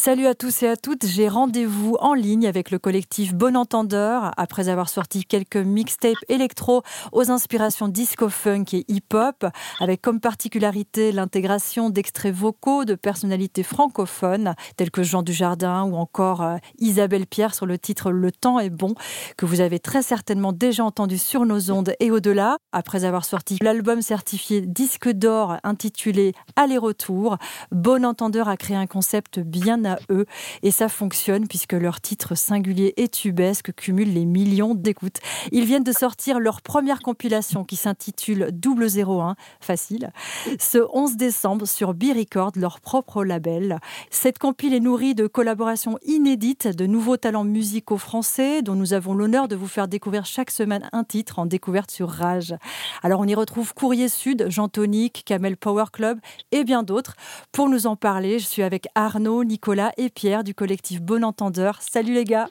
Salut à tous et à toutes, j'ai rendez-vous en ligne avec le collectif Bon Entendeur après avoir sorti quelques mixtapes électro aux inspirations disco-funk et hip-hop avec comme particularité l'intégration d'extraits vocaux de personnalités francophones telles que Jean Dujardin ou encore euh, Isabelle Pierre sur le titre Le temps est bon que vous avez très certainement déjà entendu sur nos ondes et au-delà après avoir sorti l'album certifié disque d'or intitulé Aller-retour. Bon Entendeur a créé un concept bien eux. Et ça fonctionne puisque leur titre singulier et tubesque cumule les millions d'écoutes. Ils viennent de sortir leur première compilation qui s'intitule Double 01, facile, ce 11 décembre sur B-Record, leur propre label. Cette compile est nourrie de collaborations inédites, de nouveaux talents musicaux français dont nous avons l'honneur de vous faire découvrir chaque semaine un titre en découverte sur Rage. Alors on y retrouve Courrier Sud, Jean Tonic, Kamel Power Club et bien d'autres. Pour nous en parler, je suis avec Arnaud, Nicolas, Nicolas et Pierre du collectif Bon Entendeur. Salut les gars.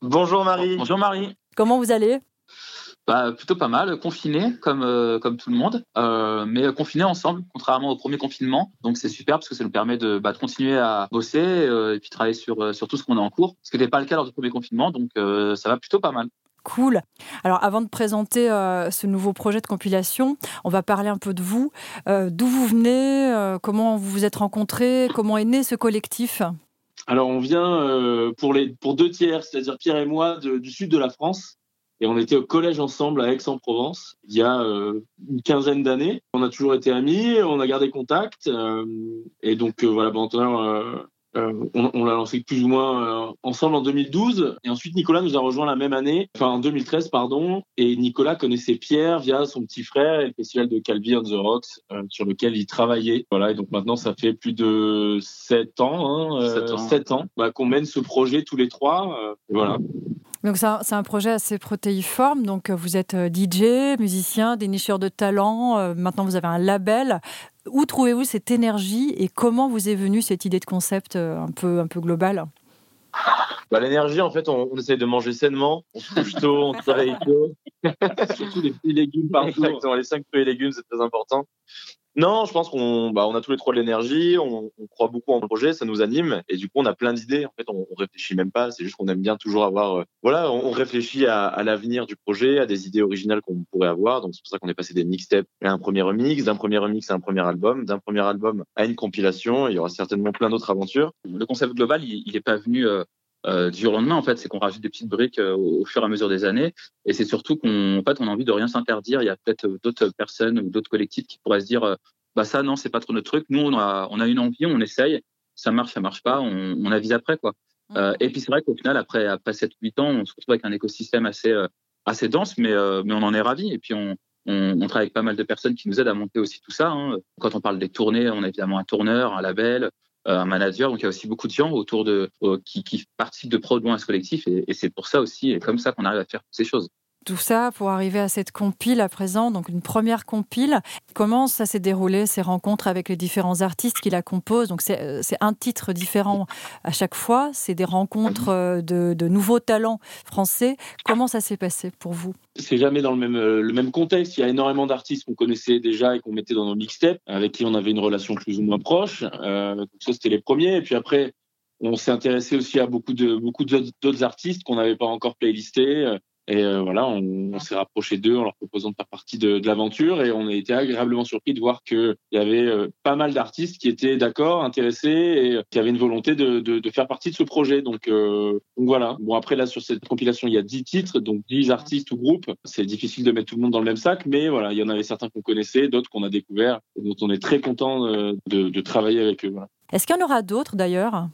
Bonjour Marie. Bonjour Marie. Comment vous allez? Bah, plutôt pas mal, confiné comme euh, comme tout le monde, euh, mais confiné ensemble, contrairement au premier confinement. Donc c'est super parce que ça nous permet de, bah, continuer à bosser euh, et puis travailler sur sur tout ce qu'on a en cours, ce qui n'était pas le cas lors du premier confinement. Donc ça va plutôt pas mal. Cool. Alors avant de présenter ce nouveau projet de compilation, on va parler un peu de vous. D'où vous venez Comment vous vous êtes rencontrés Comment est né ce collectif? Alors, on vient euh, pour, les, pour deux tiers, c'est-à-dire Pierre et moi, du sud de la France. Et on était au collège ensemble à Aix-en-Provence il y a euh, une quinzaine d'années. On a toujours été amis, on a gardé contact. Euh, et donc, voilà, bon, euh, on, l'a lancé plus ou moins euh, ensemble en 2012 et ensuite Nicolas nous a rejoint la même année, enfin en 2013 pardon. Et Nicolas connaissait Pierre via son petit frère et le festival de Calvi on the Rocks euh, sur lequel il travaillait. Voilà et donc maintenant ça fait plus de 7 ans, hein, 7 ans, bah, qu'on mène ce projet tous les trois. voilà. Donc c'est un, projet assez protéiforme. Donc vous êtes DJ, musicien, dénicheur de talent. maintenant vous avez un label. Où trouvez-vous cette énergie et comment vous est venue cette idée de concept euh, un peu, un peu globale? Bah, L'énergie, en fait, on, essaie de manger sainement, on se couche tôt, on travaille tôt. Surtout les fruits et légumes par jour. les cinq fruits et légumes, c'est très important. Non, je pense qu'on bah, on a tous les trois de l'énergie, on, on, croit beaucoup en projet, ça nous anime et du coup on a plein d'idées. En fait, on, on réfléchit même pas, c'est juste qu'on aime bien toujours avoir. Euh, voilà, on, réfléchit à, à l'avenir du projet, à des idées originales qu'on pourrait avoir. Donc c'est pour ça qu'on est passé des mixtapes à un premier remix, d'un premier remix à un premier album, d'un premier album à une compilation. Il y aura certainement plein d'autres aventures. Le concept global, il n'est pas venu. Euh euh, du jour au lendemain. En fait, c'est qu'on rajoute des petites briques euh, au fur et à mesure des années. Et c'est surtout qu'on, en fait, on a envie de rien s'interdire. Il y a peut-être d'autres personnes ou d'autres collectifs qui pourraient se dire, euh, bah ça, non, c'est pas trop notre truc. Nous, on a, on a une envie, on essaye. Ça marche, ça marche pas. On, on avise après, quoi. Mmh. Euh, et puis c'est vrai qu'au final, après, après 7-8 ans, on se retrouve avec un écosystème assez, euh, assez dense, mais, mais on en est ravi. Et puis on, on, on, travaille avec pas mal de personnes qui nous aident à monter aussi tout ça. Hein. Quand on parle des tournées, on a évidemment un tourneur, un label, euh, un manager. Donc il y a aussi beaucoup de gens autour de euh, qui, qui, participent de pro à ce collectif et c'est pour ça aussi et comme ça qu'on arrive à faire ces choses tout ça pour arriver à cette compile à présent, donc une première compile. Comment ça s'est déroulé, ces rencontres avec les différents artistes qui la composent? Donc c'est euh, un titre différent à chaque fois, c'est des rencontres euh, de, nouveaux talents français. Comment ça s'est passé pour vous? C'est jamais dans le même, euh, le même contexte. Il y a énormément d'artistes qu'on connaissait déjà et qu'on mettait dans nos mixtapes, avec qui on avait une relation plus ou moins proche. Ça, c'était les premiers. Et puis après, on s'est intéressé aussi à beaucoup de beaucoup d'autres artistes qu'on n'avait pas encore playlistés. Et euh, voilà, on, on s'est rapproché d'eux en leur proposant de faire partie de, de l'aventure et on a été agréablement surpris de voir qu'il y avait euh, pas mal d'artistes qui étaient d'accord, intéressés et qui avaient une volonté de, de, de faire partie de ce projet. Donc, euh, donc, voilà. Bon après là sur cette compilation il y a 10 titres, donc 10 artistes ou groupes. C'est difficile de mettre tout le monde dans le même sac, mais voilà, il y en avait certains qu'on connaissait, d'autres qu'on a découverts et dont on est très content de, de travailler avec eux. Voilà. Est-ce qu'il y en aura d'autres d'ailleurs?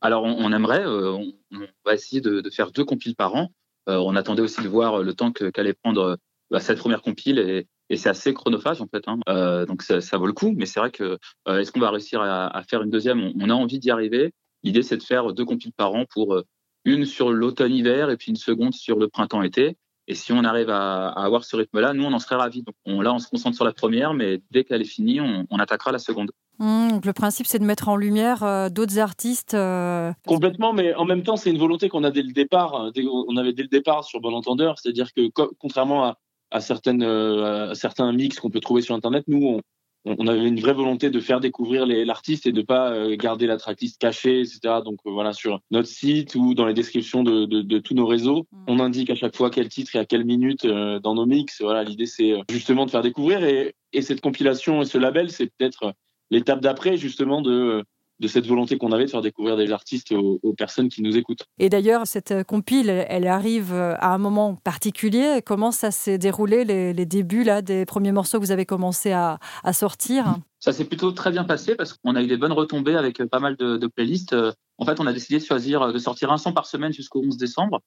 Alors, on, on aimerait, euh, on, on, va essayer de, de, faire deux compiles par an. Euh, on attendait aussi de voir le temps qu'allait prendre bah, cette première compile et, et c'est assez chronophage en fait. Hein. Euh, donc ça, vaut le coup, mais c'est vrai que euh, est-ce qu'on va réussir à, faire une deuxième? On, a envie d'y arriver. L'idée c'est de faire deux compiles par an pour une sur l'automne-hiver et puis une seconde sur le printemps-été. Et si on arrive à, à avoir ce rythme-là, nous, on en serait ravis. Donc on, là, on se concentre sur la première, mais dès qu'elle est finie, on, attaquera la seconde. Mmh, donc le principe, c'est de mettre en lumière euh, d'autres artistes. Euh... Complètement, mais en même temps, c'est une volonté qu'on a dès le départ. Hein, on avait dès le départ sur Bon Entendeur, c'est-à-dire que contrairement à, à certaines, euh, à certains mix qu'on peut trouver sur Internet, nous, on, on avait une vraie volonté de faire découvrir l'artiste et de pas euh, garder la tracklist cachée, etc. Donc euh, voilà, sur notre site ou dans les descriptions de, de, de, tous nos réseaux, mm. on indique à chaque fois quel titre et à quelle minute euh, dans nos mix. Voilà, l'idée c'est justement de faire découvrir et, et cette compilation et ce label, c'est peut-être l'étape d'après justement de de cette volonté qu'on avait de faire découvrir des artistes aux, personnes qui nous écoutent. Et d'ailleurs, cette euh, compile, elle arrive euh, à un moment particulier. Comment ça s'est déroulé, les, débuts là, des premiers morceaux que vous avez commencé à, sortir? Ça s'est plutôt très bien passé parce qu'on a eu des bonnes retombées avec euh, pas mal de, playlists. En fait, on a décidé de choisir de sortir un son par semaine jusqu'au 11 décembre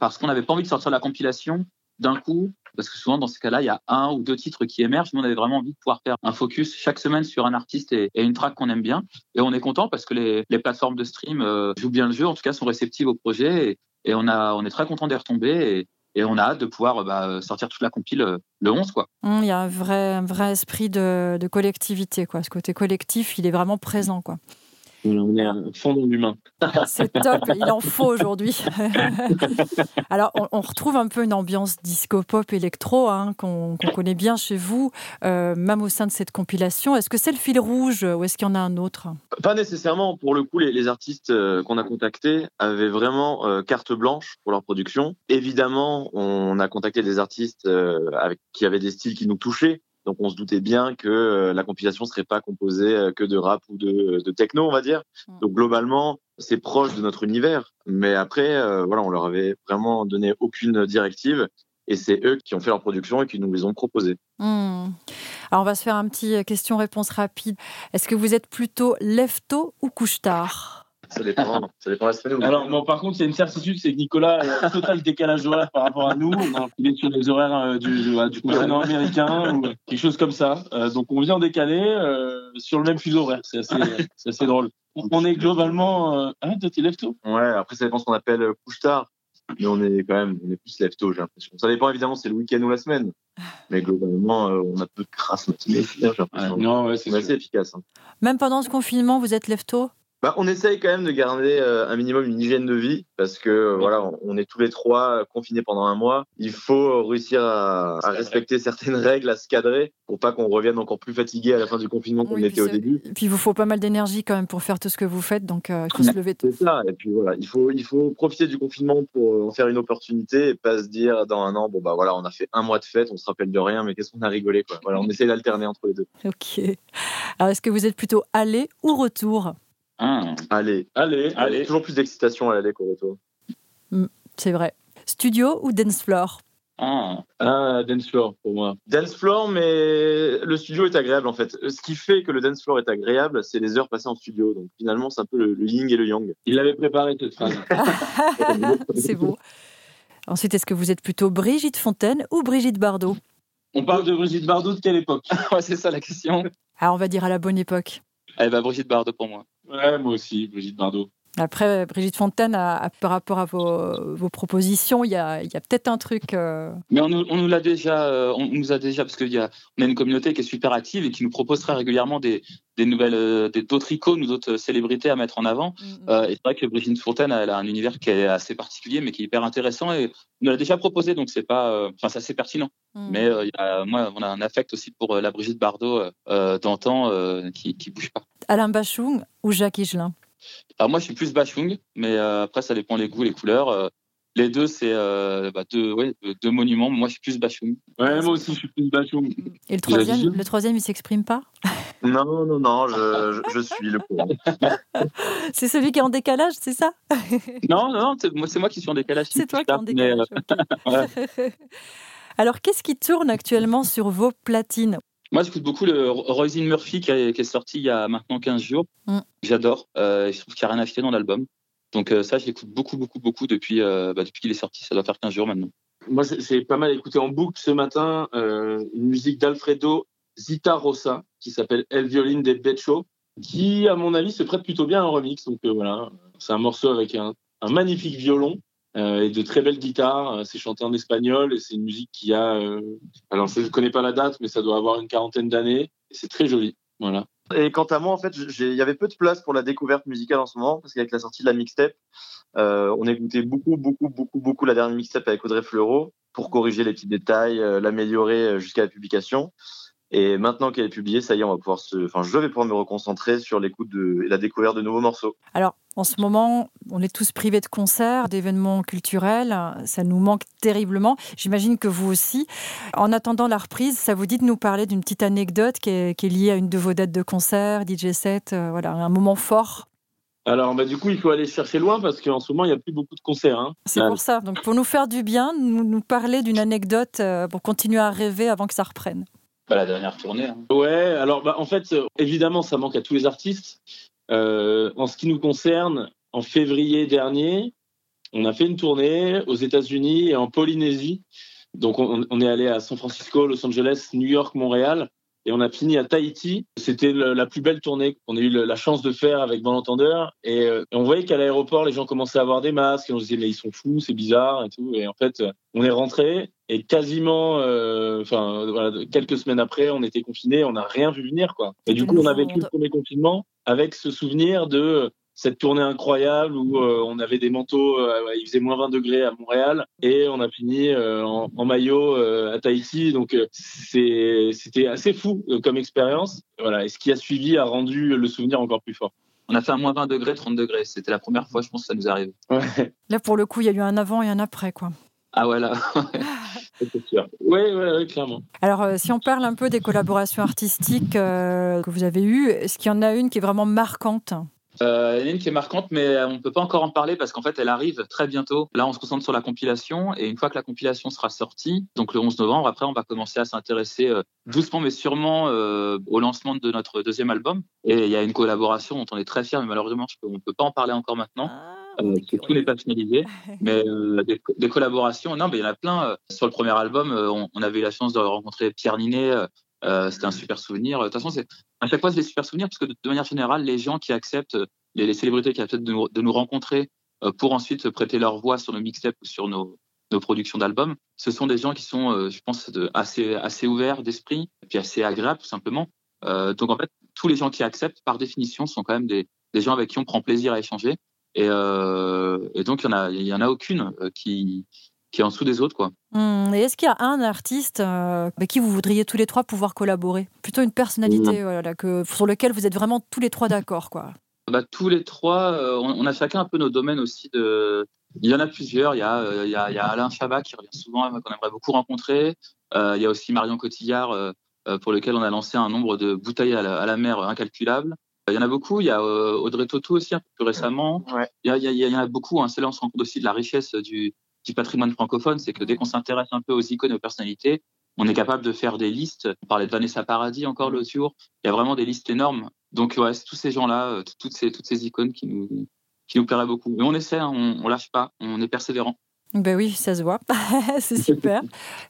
parce qu'on n'avait pas envie de sortir la compilation d'un coup, parce que souvent dans ces cas-là, il y a un ou deux titres qui émergent. Nous, on avait vraiment envie de pouvoir faire un focus chaque semaine sur un artiste et, une track qu'on aime bien. Et on est content parce que les, plateformes de stream euh, jouent bien le jeu, en tout cas sont réceptives au projet. Et, on, est très content d'y retomber. Et, on a hâte de pouvoir bah, sortir toute la compile euh, le 11. Quoi. Mmh, il y a un vrai, un vrai esprit de, de collectivité. Quoi. Ce côté collectif, il est vraiment présent. Quoi. On est à fond dans l'humain. C'est top, il en faut aujourd'hui. Alors, on, retrouve un peu une ambiance disco-pop électro hein, qu'on connaît bien chez vous, euh, même au sein de cette compilation. Est-ce que c'est le fil rouge ou est-ce qu'il y en a un autre? Pas nécessairement. Pour le coup, les, artistes euh, qu'on a contactés avaient vraiment euh, carte blanche pour leur production. Évidemment, on a contacté des artistes avec, qui avaient des styles qui nous touchaient. Donc on se doutait bien que euh, la compilation serait pas composée euh, que de rap ou de, de techno, on va dire. Mm. Donc globalement, c'est proche de notre univers. Mais après, euh, voilà, on leur avait vraiment donné aucune directive. Et c'est eux qui ont fait leur production et qui nous les ont proposés. Mm. Alors on va se faire un petit question-réponse rapide. Est-ce que vous êtes plutôt lève-tôt ou couche-tard? Ça dépend, ça dépend la Alors, bon, par contre, il y a une certitude, c'est que Nicolas a un total décalage horaire par rapport à nous. On est sur les horaires euh, du, du, continent américain ou quelque chose comme ça. Euh, donc, on vient en décalé euh, sur le même fuseau horaire. C'est assez, assez drôle. On est globalement. Ah, toi, t'es lève tôt? Ouais, après, ça dépend ce qu'on appelle couche-tard. Mais on est quand même, on est plus lève tôt, j'ai l'impression. Ça dépend évidemment, c'est le week-end ou la semaine. Mais globalement, on a peu de crasse matinée, j'ai l'impression. non, ouais, c'est assez efficace. Hein. Même pendant ce confinement, vous êtes lève tôt? Bah, on essaye quand même de garder euh, un minimum une hygiène de vie parce que euh, voilà, on est tous les trois confinés pendant un mois. Il faut réussir à, respecter certaines règles, à se cadrer pour pas qu'on revienne encore plus fatigué à la fin du confinement qu'on était au début. Et puis il vous faut pas mal d'énergie quand même pour faire tout ce que vous faites, donc euh, il faut se lever tôt. C'est ça. Et puis voilà, il faut il faut profiter du confinement pour en faire une opportunité et pas se dire dans un an bon bah voilà, on a fait un mois de fête, on se rappelle de rien, mais qu'est-ce qu'on a rigolé quoi. Voilà, on essaie d'alterner entre les deux. Ok. Alors est-ce que vous êtes plutôt aller ou retour? Ah. Allez, allez, allez. Toujours plus d'excitation à l'aller qu'au retour. Mm, c'est vrai. Studio ou dance floor? Ah. ah, dance floor pour moi. Dance floor, mais le studio est agréable en fait. Ce qui fait que le dance floor est agréable, c'est les heures passées en studio. Donc finalement, c'est un peu le, yin et le yang. Il avait préparé cette phrase. c'est beau. Ensuite, est-ce que vous êtes plutôt Brigitte Fontaine ou Brigitte Bardot? On parle de Brigitte Bardot de quelle époque? C'est ça la question. Ah, on va dire à la bonne époque. Eh ben, Brigitte Bardot pour moi. Ouais, moi aussi, Brigitte Bardot. Après, Brigitte Fontaine, par rapport à vos, propositions, il y a, peut-être un truc. Euh, Mais on nous, l'a déjà, euh, on nous a déjà, parce qu'on a, on a une communauté qui est super active et qui nous propose très régulièrement des, nouvelles, euh, d'autres icônes ou d'autres célébrités à mettre en avant. Mm, mm. et c'est vrai que Brigitte Fontaine, elle a un univers qui est assez particulier, mais qui est hyper intéressant et on nous l'a déjà proposé, donc c'est pas, enfin, c'est assez pertinent. Mm. Mais moi, on a un affect aussi pour la Brigitte Bardot d'antan qui, qui bouge pas. Alain Bachung ou Jacques Higelin? Alors moi, je suis plus Bachung, mais euh, après, ça dépend les goûts, les couleurs. Euh, les deux, c'est euh, bah, deux, ouais, deux, monuments. Moi, je suis plus Bachung. Ouais, moi aussi, je suis plus Bachung. Et le troisième, le troisième il s'exprime pas? Non, non, non, je, je, suis le c'est celui qui est en décalage, c'est ça? Non, non, c'est moi qui suis en décalage. C'est toi qui es en décalage. Alors, qu'est-ce qui tourne actuellement sur vos platines? Moi, j'écoute beaucoup le Roisin Murphy qui, est sorti il y a maintenant 15 jours. Mm. J'adore. Euh, je trouve qu'il n'y a rien à acheter dans l'album. Donc euh, ça, je l'écoute beaucoup, beaucoup, beaucoup depuis, euh, bah, depuis qu'il est sorti. Ça doit faire 15 jours maintenant. Moi, j'ai pas mal écouté en boucle ce matin une musique d'Alfredo Zita Rosa qui s'appelle El Violin de Becho, qui, à mon avis, se prête plutôt bien à un remix. Donc voilà, c'est un morceau avec un magnifique violon euh, et de très belles guitares. Euh, c'est chanté en espagnol et c'est une musique qui a, euh, alors je ne connais pas la date, mais ça doit avoir une quarantaine d'années. C'est très joli. Voilà. Et quant à moi, en fait, il y avait peu de place pour la découverte musicale en ce moment, parce qu'avec la sortie de la mixtape, euh, on écoutait beaucoup, beaucoup, beaucoup, beaucoup la dernière mixtape avec Audrey Fleurot pour corriger les petits détails, l'améliorer jusqu'à la publication. Et maintenant qu'elle est publiée, ça y est, on va pouvoir se, enfin, je vais pouvoir me reconcentrer sur l'écoute de, et la découverte de nouveaux morceaux. Alors, en ce moment, on est tous privés de concerts, d'événements culturels. Ça nous manque terriblement. J'imagine que vous aussi. En attendant la reprise, ça vous dit de nous parler d'une petite anecdote qui est, liée à une de vos dates de concert, DJ set, euh, voilà, un moment fort? Alors, bah, du coup, il faut aller chercher loin parce qu'en ce moment, il n'y a plus beaucoup de concerts. Hein. C'est pour ça. Donc, pour nous faire du bien, nous, nous parler d'une anecdote euh, pour continuer à rêver avant que ça reprenne. Pas la dernière tournée. Hein. Ouais, alors bah, en fait, euh, évidemment, ça manque à tous les artistes. Euh, en ce qui nous concerne, en février dernier, on a fait une tournée aux États-Unis et en Polynésie. Donc, on, est allé à San Francisco, Los Angeles, New York, Montréal et on a fini à Tahiti. C'était la plus belle tournée qu'on a eu la chance de faire avec Bon Entendeur. Et euh, on voyait qu'à l'aéroport, les gens commençaient à avoir des masques et on se disait mais ils sont fous, c'est bizarre et tout. Et en fait, on est rentré et quasiment, euh, enfin voilà, quelques semaines après, on était confinés, on n'a rien vu venir quoi. Et du coup, on a vécu le premier confinement avec ce souvenir de cette tournée incroyable où euh, on avait des manteaux, euh, il faisait moins 20 degrés à Montréal et on a fini euh, en, en, maillot à Tahiti. Donc c'était assez fou comme expérience. Voilà. Et ce qui a suivi a rendu le souvenir encore plus fort. On a fait un moins 20 degrés, 30 degrés. C'était la première fois, je pense, que ça nous arrive. Ouais. Là, pour le coup, il y a eu un avant et un après, quoi. Ah voilà. C'est sûr. Oui, ouais, clairement. Alors, si on parle un peu des collaborations artistiques que vous avez eues, est-ce qu'il y en a une qui est vraiment marquante? Euh, il y en a une qui est marquante, mais on ne peut pas encore en parler parce qu'en fait, elle arrive très bientôt. Là, on se concentre sur la compilation et une fois que la compilation sera sortie, donc le 11 novembre, après, on va commencer à s'intéresser euh, doucement mais sûrement euh, au lancement de notre deuxième album. Et il y a une collaboration dont on est très fiers, mais malheureusement, on ne peut pas en parler encore maintenant. Euh, tout n'est pas finalisé, mais euh, des, collaborations, non, mais il y en a plein. Euh, sur le premier album, on, on, avait eu la chance de rencontrer Pierre Ninet, euh, c'était un super souvenir. De toute façon, c'est à chaque fois c'est des super souvenirs parce que de, manière générale, les gens qui acceptent, les, célébrités qui acceptent de nous, de nous rencontrer euh, pour ensuite prêter leur voix sur nos mixtapes ou sur nos, nos productions d'albums, ce sont des gens qui sont, euh, je pense, de, assez assez ouverts d'esprit et puis assez agréables tout simplement. donc en fait, tous les gens qui acceptent, par définition, sont quand même des, des gens avec qui on prend plaisir à échanger. Et, et donc il y en a, y en a aucune qui qui est en dessous des autres. Quoi. Mmh. Et est-ce qu'il y a un artiste euh, avec qui vous voudriez tous les trois pouvoir collaborer? Plutôt une personnalité voilà, que, sur lequel vous êtes vraiment tous les trois d'accord quoi. Bah, tous les trois, euh, on, a chacun un peu nos domaines aussi. De... Il y en a plusieurs. Il y a, euh, il y a, il y a Alain Chabat qui revient souvent, qu'on aimerait beaucoup rencontrer. il y a aussi Marion Cotillard, pour lequel on a lancé un nombre de bouteilles à la, mer incalculable. Il y en a beaucoup. Il y a Audrey Toto aussi, un peu plus récemment. Il, y a, il, y en a beaucoup. Hein. C'est là on se rend compte aussi de la richesse du, du patrimoine francophone, c'est que dès qu'on s'intéresse un peu aux icônes et aux personnalités, on est capable de faire des listes. On parlait de Vanessa Paradis encore l'autre jour. Il y a vraiment des listes énormes. Donc, ouais, c'est tous ces gens-là, euh, toutes ces, toutes ces icônes qui nous, qui nous plairaient beaucoup. Mais on essaie, hein, on, on lâche pas, on est persévérant. Ben oui, ça se voit. c'est super.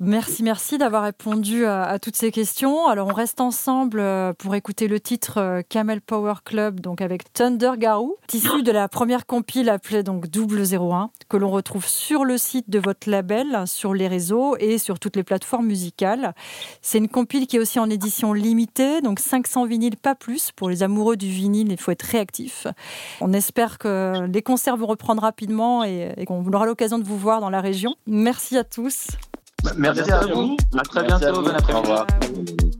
Merci, merci d'avoir répondu à, toutes ces questions. Alors, on reste ensemble euh, pour écouter le titre euh, Camel Power Club, donc avec Thunder Garou, issu de la première compile appelée donc Double 01, que l'on retrouve sur le site de votre label, sur les réseaux et sur toutes les plateformes musicales. C'est une compile qui est aussi en édition limitée, donc 500 vinyles, pas plus. Pour les amoureux du vinyle, il faut être réactif. On espère que les concerts vont reprendre rapidement et qu'on aura l'occasion de vous voir dans la région. Merci à tous. Merci, à, vous. À très bientôt. Bon après-midi. leaves at